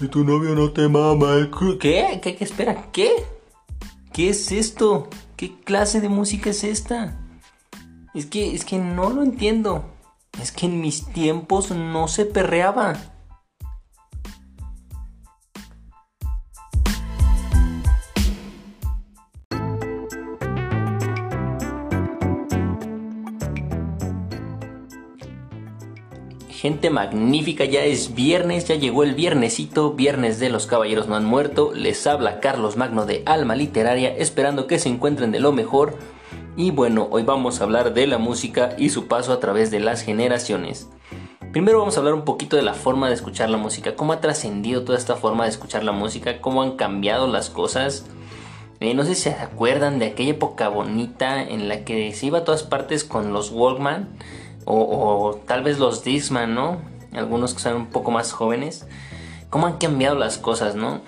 Y tu novio no te mama. ¿Qué? ¿Qué? ¿Qué? Espera, ¿qué? ¿Qué es esto? ¿Qué clase de música es esta? Es que, es que no lo entiendo. Es que en mis tiempos no se perreaba. Magnífica, ya es viernes, ya llegó el viernesito, viernes de los caballeros no han muerto. Les habla Carlos Magno de Alma Literaria, esperando que se encuentren de lo mejor. Y bueno, hoy vamos a hablar de la música y su paso a través de las generaciones. Primero vamos a hablar un poquito de la forma de escuchar la música, cómo ha trascendido toda esta forma de escuchar la música, cómo han cambiado las cosas. Eh, no sé si se acuerdan de aquella época bonita en la que se iba a todas partes con los Walkman o, tal vez los Disman, ¿no? Algunos que son un poco más jóvenes. ¿Cómo han cambiado las cosas, no?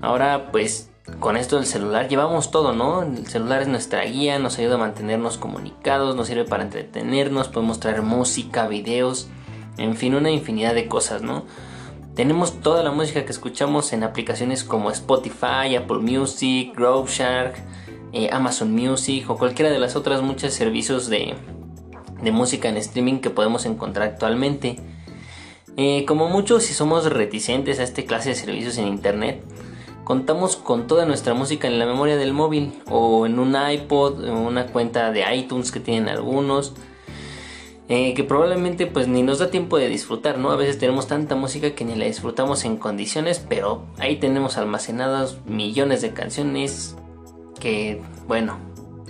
Ahora, pues, con esto del celular llevamos todo, ¿no? El celular es nuestra guía, nos ayuda a mantenernos comunicados, nos sirve para entretenernos, podemos traer música, videos, en fin, una infinidad de cosas, ¿no? Tenemos toda la música que escuchamos en aplicaciones como Spotify, Apple Music, Grove Shark, eh, Amazon Music o cualquiera de las otras muchos servicios de, de música en streaming que podemos encontrar actualmente. Eh, como muchos, si somos reticentes a este clase de servicios en internet, contamos con toda nuestra música en la memoria del móvil o en un iPod una cuenta de iTunes que tienen algunos. Eh, que probablemente pues ni nos da tiempo de disfrutar, ¿no? A veces tenemos tanta música que ni la disfrutamos en condiciones, pero ahí tenemos almacenadas millones de canciones que, bueno,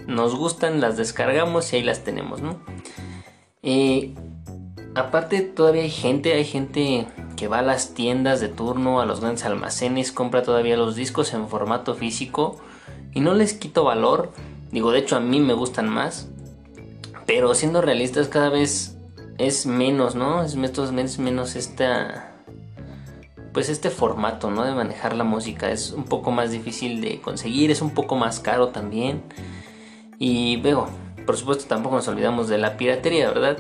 nos gustan, las descargamos y ahí las tenemos, ¿no? Eh, aparte todavía hay gente, hay gente que va a las tiendas de turno, a los grandes almacenes, compra todavía los discos en formato físico y no les quito valor, digo, de hecho a mí me gustan más, pero siendo realistas cada vez es menos, ¿no? Es menos, menos esta pues este formato, ¿no? De manejar la música es un poco más difícil de conseguir, es un poco más caro también. Y veo, por supuesto tampoco nos olvidamos de la piratería, ¿verdad?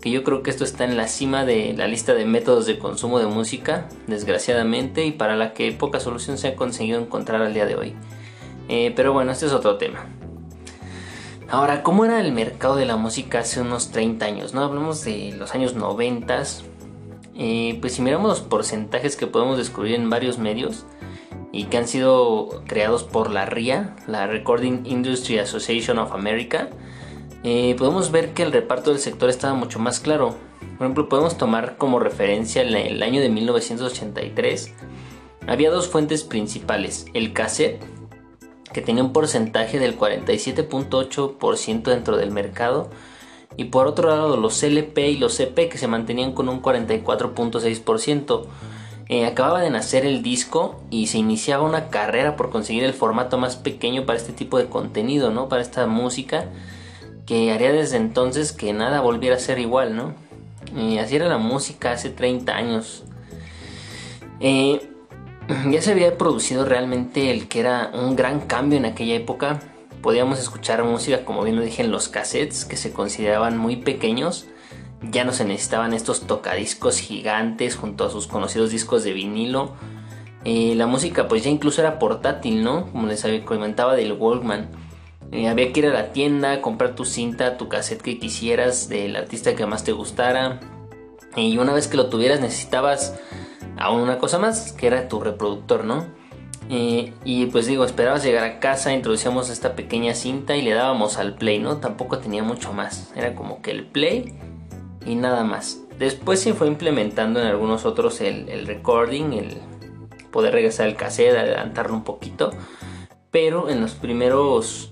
Que yo creo que esto está en la cima de la lista de métodos de consumo de música, desgraciadamente, y para la que poca solución se ha conseguido encontrar al día de hoy. Eh, pero bueno, este es otro tema. Ahora, ¿cómo era el mercado de la música hace unos 30 años? ¿no? Hablamos de los años 90. Eh, pues si miramos los porcentajes que podemos descubrir en varios medios, y que han sido creados por la RIA, la Recording Industry Association of America, eh, podemos ver que el reparto del sector estaba mucho más claro. Por ejemplo, podemos tomar como referencia el año de 1983. Había dos fuentes principales, el cassette, que tenía un porcentaje del 47.8% dentro del mercado, y por otro lado los LP y los EP que se mantenían con un 44.6%. Eh, acababa de nacer el disco y se iniciaba una carrera por conseguir el formato más pequeño para este tipo de contenido, ¿no? Para esta música que haría desde entonces que nada volviera a ser igual, ¿no? Y así era la música hace 30 años. Eh, ya se había producido realmente el que era un gran cambio en aquella época. Podíamos escuchar música, como bien lo dije, en los cassettes que se consideraban muy pequeños ya no se necesitaban estos tocadiscos gigantes junto a sus conocidos discos de vinilo. Eh, la música pues ya incluso era portátil, ¿no? Como les comentaba del Walkman. Eh, había que ir a la tienda, comprar tu cinta, tu cassette que quisieras del artista que más te gustara. Y una vez que lo tuvieras necesitabas aún una cosa más, que era tu reproductor, ¿no? Eh, y pues digo, esperabas llegar a casa, introducíamos esta pequeña cinta y le dábamos al play, ¿no? Tampoco tenía mucho más. Era como que el play y nada más. Después se fue implementando en algunos otros el, recording, el poder regresar al cassette, adelantarlo un poquito. Pero en los primeros,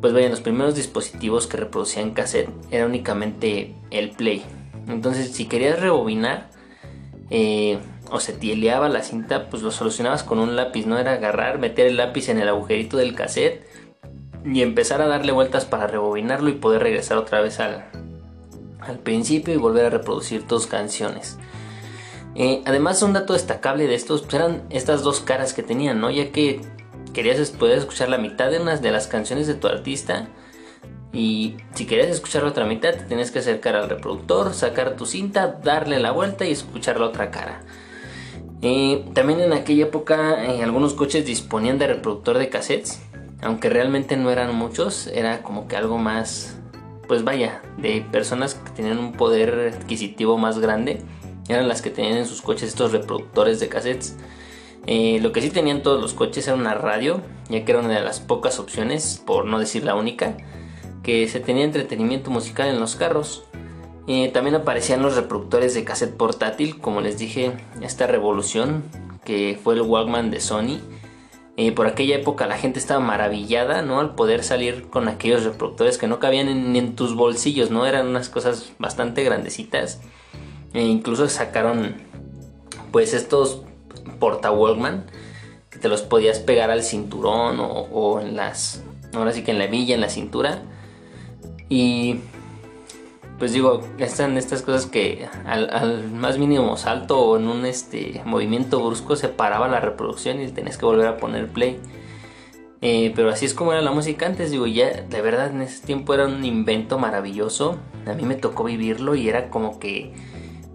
pues vaya, los primeros dispositivos que reproducían cassette era únicamente el play. Entonces, si querías rebobinar eh, o se tieleaba la cinta, pues lo solucionabas con un lápiz, no era agarrar, meter el lápiz en el agujerito del cassette y empezar a darle vueltas para rebobinarlo y poder regresar otra vez al, al principio y volver a reproducir tus canciones. Eh, además, un dato destacable de estos pues, eran estas dos caras que tenían, ¿no? Ya que querías escuchar la mitad de unas de las canciones de tu artista y si querías escuchar la otra mitad, te tenías que acercar al reproductor, sacar tu cinta, darle la vuelta y escuchar la otra cara. Eh, también en aquella época eh, algunos coches disponían de reproductor de cassettes, aunque realmente no eran muchos, era como que algo más, pues vaya, de personas que tenían un poder adquisitivo más grande, eran las que tenían en sus coches estos reproductores de cassettes. Eh, lo que sí tenían todos los coches era una radio, ya que era una de las pocas opciones, por no decir la única, que se tenía entretenimiento musical en los carros. Eh, también aparecían los reproductores de cassette portátil, como les dije, esta revolución que fue el Walkman de Sony. Eh, por aquella época la gente estaba maravillada, ¿no? Al poder salir con aquellos reproductores que no cabían ni en, tus bolsillos, ¿no? Eran unas cosas bastante grandecitas. E incluso sacaron, pues, estos porta Walkman que te los podías pegar al cinturón o, en las, ahora sí que en la villa, en la cintura. Y pues digo, están estas cosas que al, más mínimo salto o en un este movimiento brusco se paraba la reproducción y tenías que volver a poner play. Eh, pero así es como era la música antes, digo, ya de verdad en ese tiempo era un invento maravilloso. A mí me tocó vivirlo y era como que,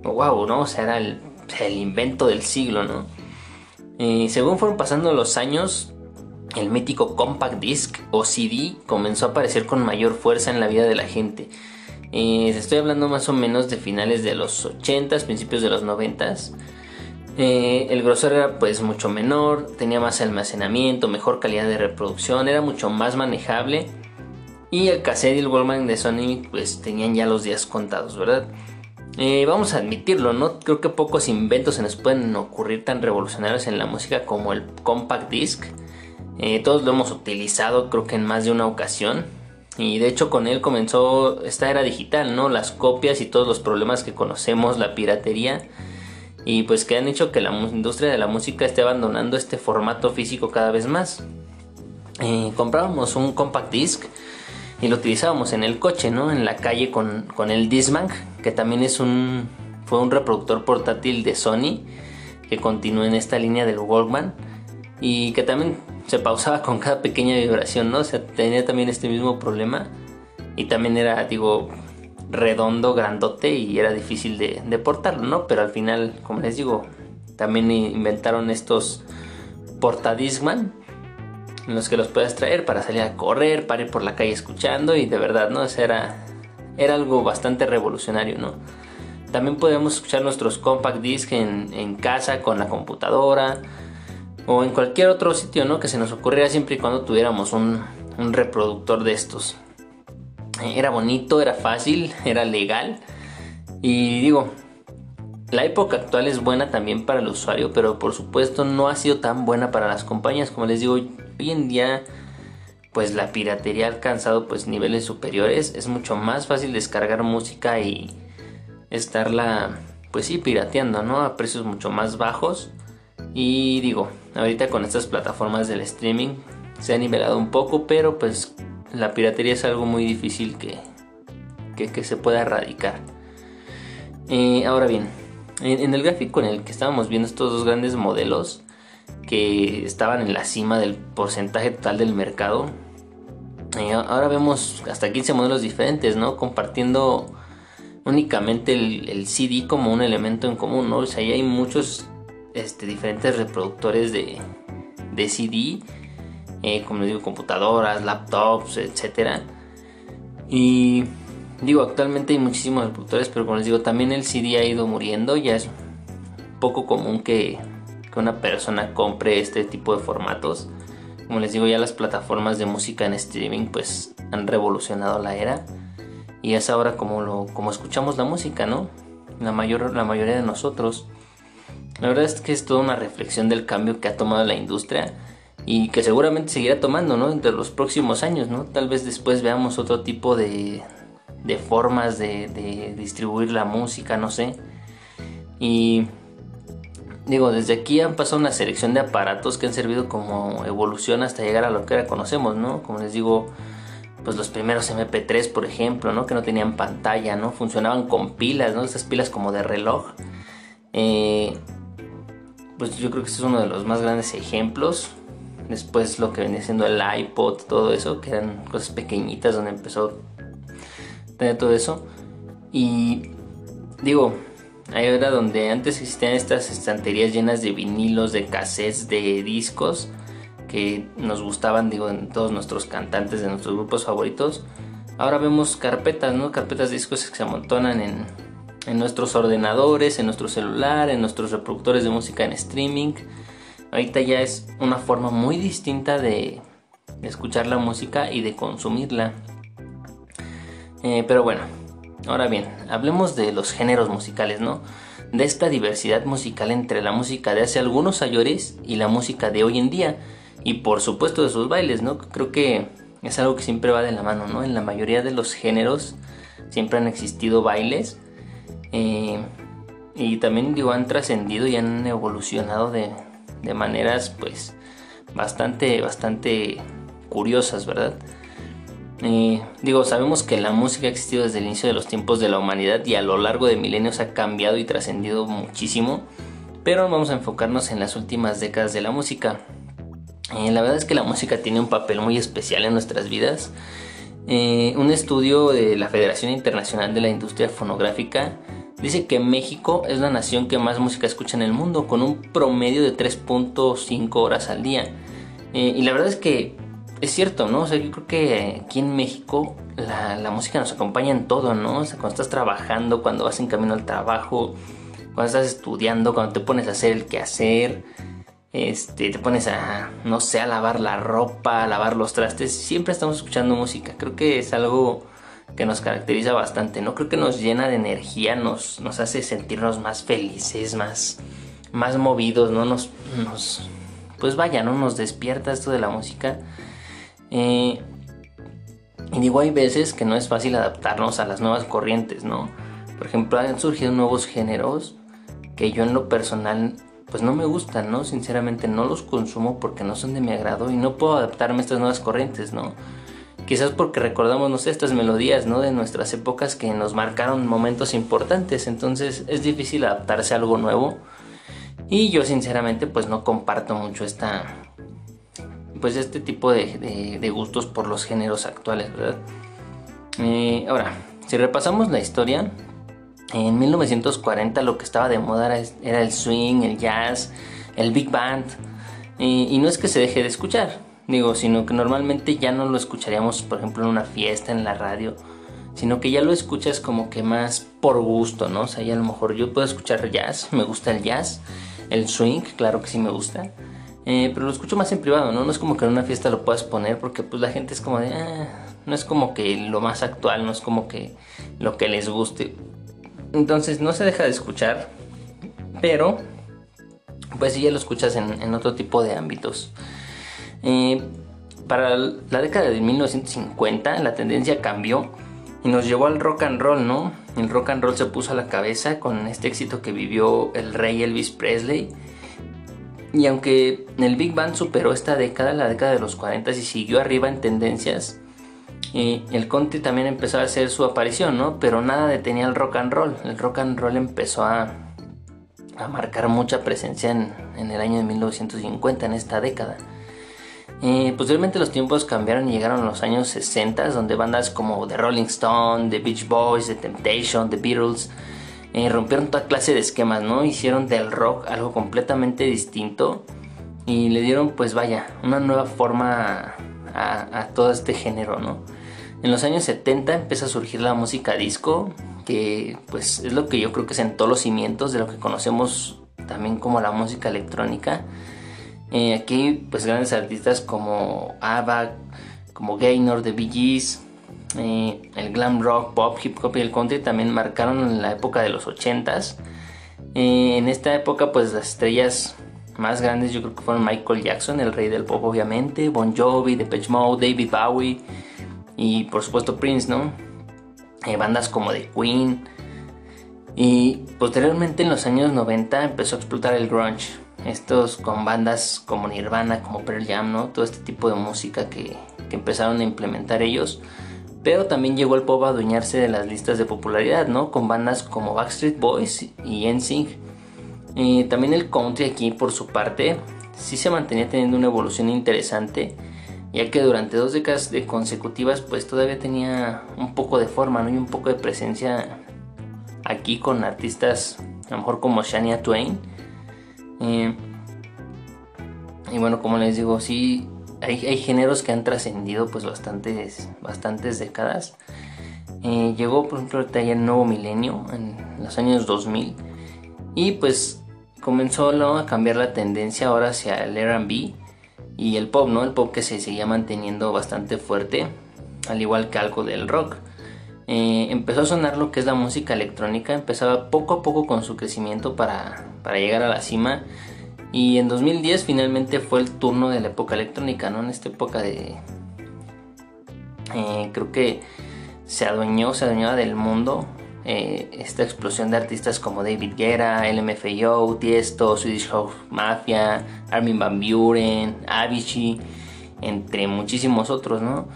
wow, ¿no? O sea, era el, invento del siglo, ¿no? Según fueron pasando los años, el mítico compact disc o CD comenzó a aparecer con mayor fuerza en la vida de la gente. Estoy hablando más o menos de finales de los 80s, principios de los 90s. Eh, el grosor era pues mucho menor, tenía más almacenamiento, mejor calidad de reproducción, era mucho más manejable. Y el cassette y el Wallman de Sony pues tenían ya los días contados, ¿verdad? Eh, vamos a admitirlo, ¿no? Creo que pocos inventos se nos pueden ocurrir tan revolucionarios en la música como el compact disc. todos lo hemos utilizado creo que en más de una ocasión. Y de hecho con él comenzó esta era digital, ¿no? Las copias y todos los problemas que conocemos, la piratería. Y pues que han hecho que la industria de la música esté abandonando este formato físico cada vez más. Eh, comprábamos un compact disc y lo utilizábamos en el coche, ¿no? En la calle con, con el Discman, que también es un, fue un reproductor portátil de Sony que continúa en esta línea del Walkman y que también se pausaba con cada pequeña vibración, ¿no? O sea, tenía también este mismo problema y también era, digo, redondo, grandote y era difícil de, de portarlo, ¿no? Pero al final, como les digo, también inventaron estos portadisman en los que los puedes traer para salir a correr, para ir por la calle escuchando y de verdad, ¿no? O sea, era, era algo bastante revolucionario, ¿no? También podemos escuchar nuestros compact disc en, casa con la computadora o en cualquier otro sitio ¿no? que se nos ocurriera siempre y cuando tuviéramos un, reproductor de estos. Era bonito, era fácil, era legal. Y digo, la época actual es buena también para el usuario, pero por supuesto no ha sido tan buena para las compañías. Como les digo, hoy en día pues la piratería ha alcanzado pues niveles superiores. Es mucho más fácil descargar música y estarla pues sí pirateando, ¿no? A precios mucho más bajos. Y digo, ahorita con estas plataformas del streaming se ha nivelado un poco, pero pues la piratería es algo muy difícil que, que, se pueda erradicar. Eh, ahora bien, en, el gráfico en el que estábamos viendo estos dos grandes modelos que estaban en la cima del porcentaje total del mercado, ahora vemos hasta 15 modelos diferentes, ¿no? Compartiendo únicamente el, CD como un elemento en común, ¿no? O sea, ahí hay muchos este, diferentes reproductores de, de CD, eh, como les digo, computadoras, laptops, etc. Y digo, actualmente hay muchísimos reproductores, pero como les digo, también el CD ha ido muriendo, ya es poco común que, que una persona compre este tipo de formatos. Como les digo, ya las plataformas de música en streaming pues han revolucionado la era. Y es ahora como, lo, como escuchamos la música, ¿no? La, mayor, la mayoría de nosotros. La verdad es que es toda una reflexión del cambio que ha tomado la industria y que seguramente seguirá tomando, ¿no? Entre los próximos años, ¿no? Tal vez después veamos otro tipo de, de formas de, de, distribuir la música, no sé. Y digo, desde aquí han pasado una selección de aparatos que han servido como evolución hasta llegar a lo que ahora conocemos, ¿no? Como les digo, pues los primeros MP3, por ejemplo, ¿no? Que no tenían pantalla, ¿no? Funcionaban con pilas, ¿no? Estas pilas como de reloj. Eh, pues yo creo que este es uno de los más grandes ejemplos. Después lo que venía siendo el iPod, todo eso, que eran cosas pequeñitas donde empezó a tener todo eso. Y digo, Ahí era donde antes existían estas estanterías llenas de vinilos, de cassettes, de discos que nos gustaban, digo, en todos nuestros cantantes de nuestros grupos favoritos. Ahora vemos carpetas, ¿no? Carpetas de discos que se amontonan en, en nuestros ordenadores, en nuestro celular, en nuestros reproductores de música en streaming. Ahorita ya es una forma muy distinta de, escuchar la música y de consumirla. Eh, pero bueno, ahora bien, hablemos de los géneros musicales, ¿no? De esta diversidad musical entre la música de hace algunos años y la música de hoy en día. Y por supuesto de sus bailes, ¿no? Creo que es algo que siempre va de la mano, ¿no? En la mayoría de los géneros siempre han existido bailes. Eh, y también digo, han trascendido y han evolucionado de, de maneras pues bastante, bastante curiosas, ¿verdad? Eh, digo, sabemos que la música ha existido desde el inicio de los tiempos de la humanidad y a lo largo de milenios ha cambiado y trascendido muchísimo, pero vamos a enfocarnos en las últimas décadas de la música. Eh, la verdad es que la música tiene un papel muy especial en nuestras vidas. Eh, un estudio de la Federación Internacional de la Industria Fonográfica dice que México es la nación que más música escucha en el mundo, con un promedio de 3.5 horas al día. y la verdad es que es cierto, ¿no? O sea, yo creo que aquí en México la, música nos acompaña en todo, ¿no? O sea, cuando estás trabajando, cuando vas en camino al trabajo, cuando estás estudiando, cuando te pones a hacer el quehacer, este, te pones a, no sé, a lavar la ropa, a lavar los trastes, siempre estamos escuchando música. Creo que es algo que nos caracteriza bastante, ¿no? Creo que nos llena de energía, nos, nos hace sentirnos más felices, más, más movidos, ¿no? Nos, nos, pues vaya, ¿no? Nos despierta esto de la música eh, y digo, hay veces que no es fácil adaptarnos a las nuevas corrientes, ¿no? Por ejemplo, han surgido nuevos géneros que yo en lo personal pues no me gustan, ¿no? Sinceramente no los consumo porque no son de mi agrado y no puedo adaptarme a estas nuevas corrientes, ¿no? Quizás porque recordamos, no estas melodías, ¿no? De nuestras épocas que nos marcaron momentos importantes, entonces es difícil adaptarse a algo nuevo. Y yo sinceramente pues no comparto mucho esta, pues este tipo de, gustos por los géneros actuales, ¿verdad? Eh, ahora, si repasamos la historia, en 1940 lo que estaba de moda era, el swing, el jazz, el big band, y no es que se deje de escuchar, digo, sino que normalmente ya no lo escucharíamos, por ejemplo, en una fiesta, en la radio, sino que ya lo escuchas como que más por gusto, ¿no? O sea, ya a lo mejor yo puedo escuchar jazz, me gusta el jazz, el swing, claro que sí me gusta, eh, pero lo escucho más en privado, ¿no? No es como que en una fiesta lo puedas poner porque pues la gente es como de... Ah", no es como que lo más actual, no es como que lo que les guste. Entonces no se deja de escuchar, pero pues sí ya lo escuchas en, otro tipo de ámbitos. Eh, para la década de 1950 la tendencia cambió y nos llevó al rock and roll, ¿no? El rock and roll se puso a la cabeza con este éxito que vivió el rey Elvis Presley y aunque el Big Bang superó esta década, la década de los 40 y siguió arriba en tendencias, eh, el country también empezó a hacer su aparición, ¿no? Pero nada detenía el rock and roll. El rock and roll empezó a, a marcar mucha presencia en, el año de 1950, en esta década. Eh, posteriormente los tiempos cambiaron y llegaron los años 60, donde bandas como The Rolling Stone, The Beach Boys, The Temptation, The Beatles, eh, rompieron toda clase de esquemas, ¿no? Hicieron del rock algo completamente distinto y le dieron, pues vaya, una nueva forma a, todo este género, ¿no? En los años 70 empieza a surgir la música disco, que pues es lo que yo creo que sentó los cimientos de lo que conocemos también como la música electrónica. Eh, aquí pues grandes artistas como ABBA, como Gaynor, The Bee Gees, eh, el glam rock, pop, hip hop y el country también marcaron en la época de los 80s. Eh, en esta época, pues las estrellas más grandes yo creo que fueron Michael Jackson, el rey del pop obviamente, Bon Jovi, Depeche Mode, David Bowie y por supuesto Prince, ¿no? Eh, bandas como The Queen. Y posteriormente en los años 90 empezó a explotar el grunge. Estos con bandas como Nirvana, como Pearl Jam, ¿no? Todo este tipo de música que, que empezaron a implementar ellos pero también llegó el pop a adueñarse de las listas de popularidad, ¿no? Con bandas como Backstreet Boys y NSYNC. Y también el country aquí, por su parte, sí se mantenía teniendo una evolución interesante, ya que durante dos décadas consecutivas, pues todavía tenía un poco de forma, ¿no? Y un poco de presencia aquí con artistas a lo mejor como Shania Twain. Eh, y bueno, como les digo, sí, hay, géneros que han trascendido pues bastantes, bastantes décadas. Eh, llegó, por ejemplo, ya el nuevo milenio, en los años 2000. Y pues comenzó a cambiar la tendencia ahora hacia el RB y el pop, ¿no? El pop que se seguía manteniendo bastante fuerte, al igual que algo del rock. Eh, empezó a sonar lo que es la música electrónica, empezaba poco a poco con su crecimiento para, para llegar a la cima. Y en 2010 finalmente fue el turno de la época electrónica, ¿no? En esta época de... Eh, creo que se adueñó, se adueñaba del mundo eh, esta explosión de artistas como David Guerra, LMFAO, Tiesto, Swedish House Mafia, Armin Van Buren, Avicii, entre muchísimos otros, ¿no?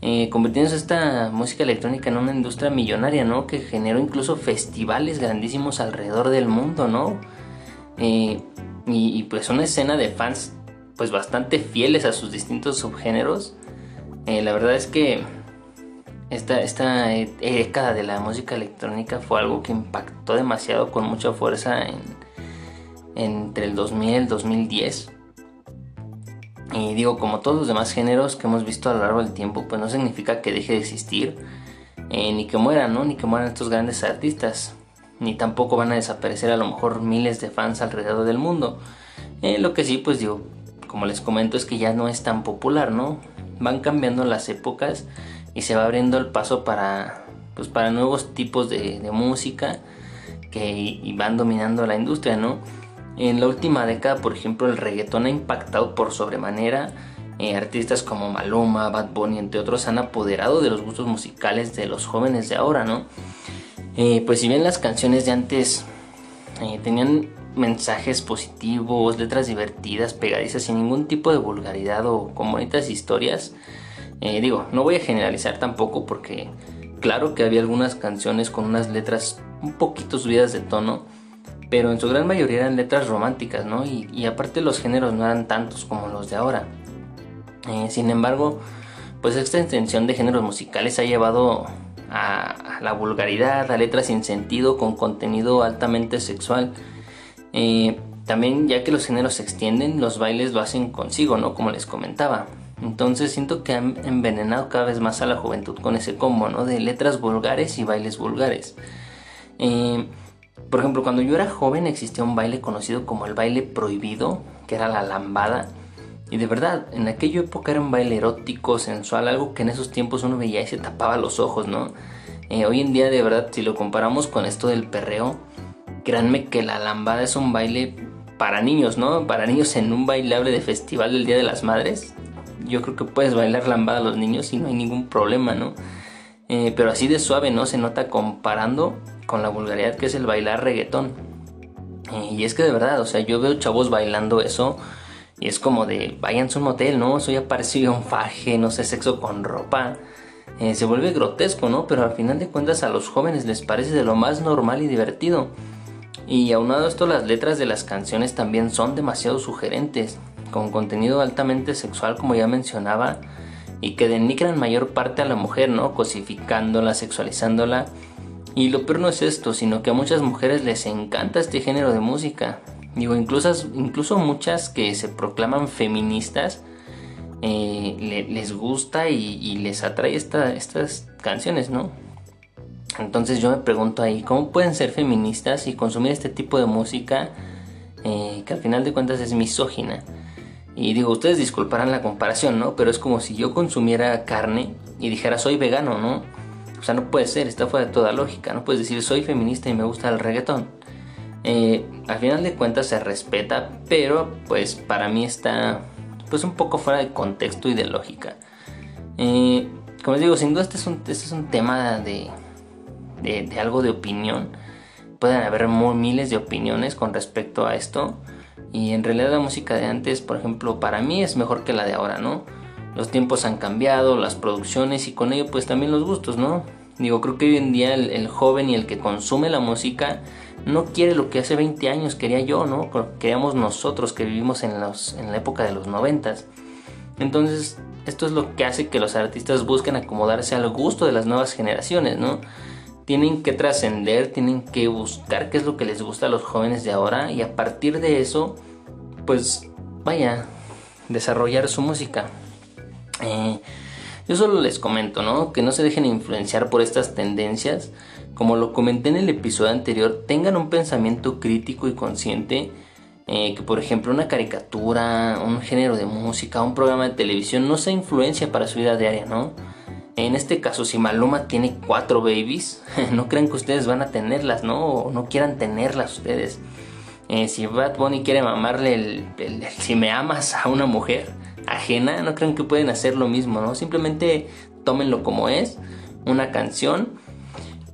Eh, convirtiéndose esta música electrónica en una industria millonaria, ¿no? Que generó incluso festivales grandísimos alrededor del mundo, ¿no? Eh, y, pues una escena de fans pues bastante fieles a sus distintos subgéneros. la verdad es que esta, esta década de la música electrónica fue algo que impactó demasiado con mucha fuerza en, entre el 2000 y el 2010. Y digo, como todos los demás géneros que hemos visto a lo largo del tiempo, pues no significa que deje de existir, eh, ni que mueran, ¿no? Ni que mueran estos grandes artistas, ni tampoco van a desaparecer a lo mejor miles de fans alrededor del mundo. Eh, lo que sí, pues digo, como les comento, es que ya no es tan popular, ¿no? Van cambiando las épocas y se va abriendo el paso para, pues, para nuevos tipos de, música que van dominando la industria, ¿no? En la última década, por ejemplo, el reggaetón ha impactado por sobremanera. Eh, artistas como Maluma, Bad Bunny, entre otros, han apoderado de los gustos musicales de los jóvenes de ahora, ¿no? Eh, pues si bien las canciones de antes eh, tenían mensajes positivos, letras divertidas, pegadizas, sin ningún tipo de vulgaridad o con bonitas historias, eh, digo, no voy a generalizar tampoco porque claro que había algunas canciones con unas letras un poquito subidas de tono, pero en su gran mayoría eran letras románticas, ¿no? Y, aparte los géneros no eran tantos como los de ahora. Sin embargo, pues esta extensión de géneros musicales ha llevado a, la vulgaridad, a letras sin sentido, con contenido altamente sexual. Eh, también ya que los géneros se extienden, los bailes lo hacen consigo, ¿no? Como les comentaba. Entonces siento que han envenenado cada vez más a la juventud con ese combo, ¿no? De letras vulgares y bailes vulgares. Eh, por ejemplo, cuando yo era joven existía un baile conocido como el baile prohibido, que era la lambada. Y de verdad, en aquella época era un baile erótico, sensual, algo que en esos tiempos uno veía y se tapaba los ojos, ¿no? Eh, hoy en día, de verdad, si lo comparamos con esto del perreo, créanme que la lambada es un baile para niños, ¿no? Para niños en un bailable de festival del Día de las Madres yo creo que puedes bailar lambada a los niños y no hay ningún problema, ¿no? Eh, pero así de suave, ¿no? Se nota comparando con la vulgaridad que es el bailar reggaetón. Eh, y es que de verdad, o sea, yo veo chavos bailando eso es como de, váyanse a un motel, ¿no? Eso ya parece un faje, no sé, sexo con ropa. Eh, se vuelve grotesco, ¿no? Pero al final de cuentas a los jóvenes les parece de lo más normal y divertido. Y aunado a esto, las letras de las canciones también son demasiado sugerentes con contenido altamente sexual como ya mencionaba y que denigran mayor parte a la mujer, ¿no? Cosificándola, sexualizándola. Y lo peor no es esto, sino que a muchas mujeres les encanta este género de música. Digo, incluso, incluso muchas que se proclaman feministas eh, les gusta y, les atrae estas canciones, ¿no? Entonces yo me pregunto ahí, ¿cómo pueden ser feministas y consumir este tipo de música eh, que al final de cuentas es misógina? Y digo, ustedes disculparán la comparación, ¿no? Pero es como si yo consumiera carne y dijera soy vegano, ¿no? O sea, no puede ser, está fuera de toda lógica. No puedes decir soy feminista y me gusta el reggaetón. Eh, al final de cuentas se respeta, pero pues para mí está pues un poco fuera de contexto y de lógica. Eh, como les digo, sin duda este es un, este es un tema de, de, algo de opinión. Pueden haber miles de opiniones con respecto a esto. Y en realidad la música de antes, por ejemplo, para mí es mejor que la de ahora, ¿no? Los tiempos han cambiado, las producciones y con ello pues también los gustos, ¿no? Digo, creo que hoy en día el, joven y el que consume la música no quiere lo que hace 20 años quería yo, ¿no? Queríamos nosotros que vivimos en, la época de los 90. Entonces, esto es lo que hace que los artistas busquen acomodarse al gusto de las nuevas generaciones, ¿no? tienen que trascender, tienen que buscar qué es lo que les gusta a los jóvenes de ahora y a partir de eso, pues vaya, desarrollar su música. Eh, yo solo les comento, ¿no? Que no se dejen influenciar por estas tendencias. Como lo comenté en el episodio anterior, tengan un pensamiento crítico y consciente. Eh, que por ejemplo una caricatura, un género de música, un programa de televisión no sea influencia para su vida diaria, ¿no? En este caso, si Maluma tiene cuatro babies, no crean que ustedes van a tenerlas, ¿no? O no quieran tenerlas ustedes. Eh, si Bad Bunny quiere mamarle el, si me amas a una mujer ajena, no crean que pueden hacer lo mismo, ¿no? Simplemente tómenlo como es, una canción.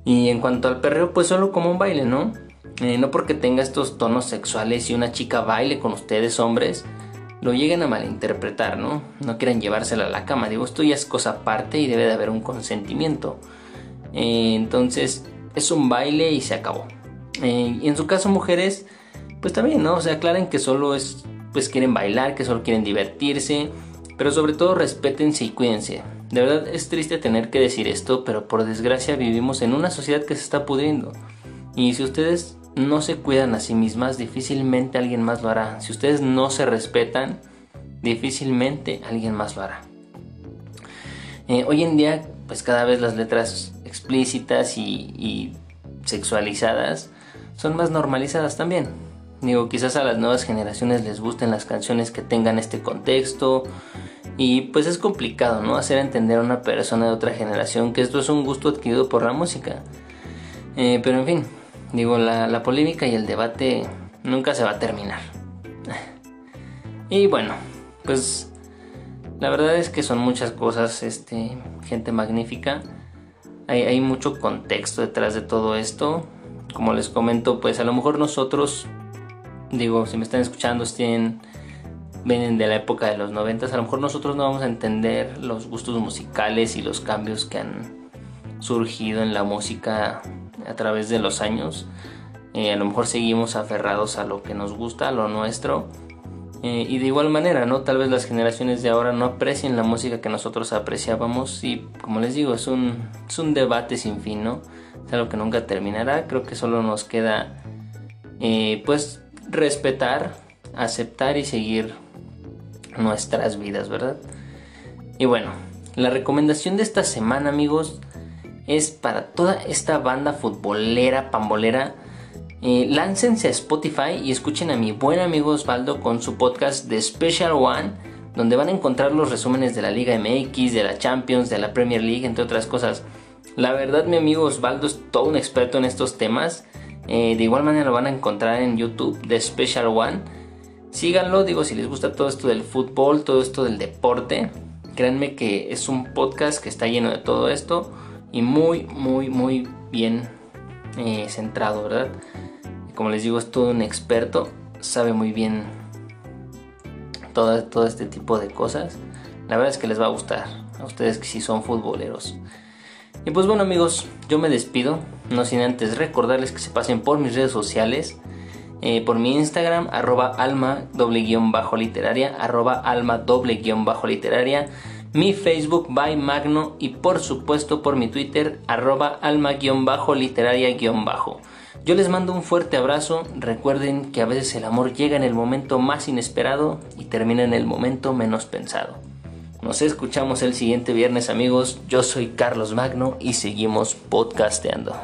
Y en cuanto al perreo, pues solo como un baile, ¿no? Eh, no porque tenga estos tonos sexuales y una chica baile con ustedes, hombres, lo lleguen a malinterpretar, ¿no? No quieran llevársela a la cama. Digo, esto ya es cosa aparte y debe de haber un consentimiento. Eh, entonces, es un baile y se acabó. y en su caso, mujeres, pues también, ¿no? O sea, aclaren que solo es, pues quieren bailar, que solo quieren divertirse, pero sobre todo respétense y cuídense. De verdad es triste tener que decir esto, pero por desgracia vivimos en una sociedad que se está pudriendo. Y si ustedes no se cuidan a sí mismas, difícilmente alguien más lo hará. Si ustedes no se respetan, difícilmente alguien más lo hará. Eh, hoy en día, pues cada vez las letras explícitas y, y sexualizadas son más normalizadas también. Digo, quizás a las nuevas generaciones les gusten las canciones que tengan este contexto. Y pues es complicado, ¿no? Hacer entender a una persona de otra generación que esto es un gusto adquirido por la música. Eh, pero en fin, digo, la, polémica y el debate nunca se va a terminar. y bueno, pues la verdad es que son muchas cosas, este, gente magnífica. Hay, hay mucho contexto detrás de todo esto. Como les comento, pues a lo mejor nosotros digo, si me están escuchando, si vienen de la época de los 90, a lo mejor nosotros no vamos a entender los gustos musicales y los cambios que han surgido en la música a través de los años. Eh, a lo mejor seguimos aferrados a lo que nos gusta, a lo nuestro. Eh, y de igual manera, ¿no? Tal vez las generaciones de ahora no aprecien la música que nosotros apreciábamos y como les digo, es un, es un debate sin fin, ¿no? Es algo que nunca terminará. Creo que solo nos queda eh, pues respetar, aceptar y seguir nuestras vidas, ¿verdad? Y bueno, la recomendación de esta semana, amigos, es para toda esta banda futbolera, pambolera. Eh, láncense a Spotify y escuchen a mi buen amigo Osvaldo con su podcast The Special One, donde van a encontrar los resúmenes de la Liga MX, de la Champions, de la Premier League, entre otras cosas. La verdad, mi amigo Osvaldo es todo un experto en estos temas eh, de igual manera lo van a encontrar en YouTube de Special One. Síganlo, digo, si les gusta todo esto del fútbol, todo esto del deporte. Créanme que es un podcast que está lleno de todo esto y muy, muy, muy bien eh, centrado, ¿verdad? Como les digo, es todo un experto, sabe muy bien todo, todo este tipo de cosas. La verdad es que les va a gustar a ustedes que si son futboleros. Y pues bueno amigos, yo me despido, no sin antes recordarles que se pasen por mis redes sociales, eh, por mi Instagram, arroba alma doble guion bajo literaria, arroba alma doble guion bajo literaria, mi Facebook by Magno y por supuesto por mi Twitter, arroba alma guion bajo literaria guion bajo. Yo les mando un fuerte abrazo, recuerden que a veces el amor llega en el momento más inesperado y termina en el momento menos pensado. Nos escuchamos el siguiente viernes amigos. Yo soy Carlos Magno y seguimos podcasteando.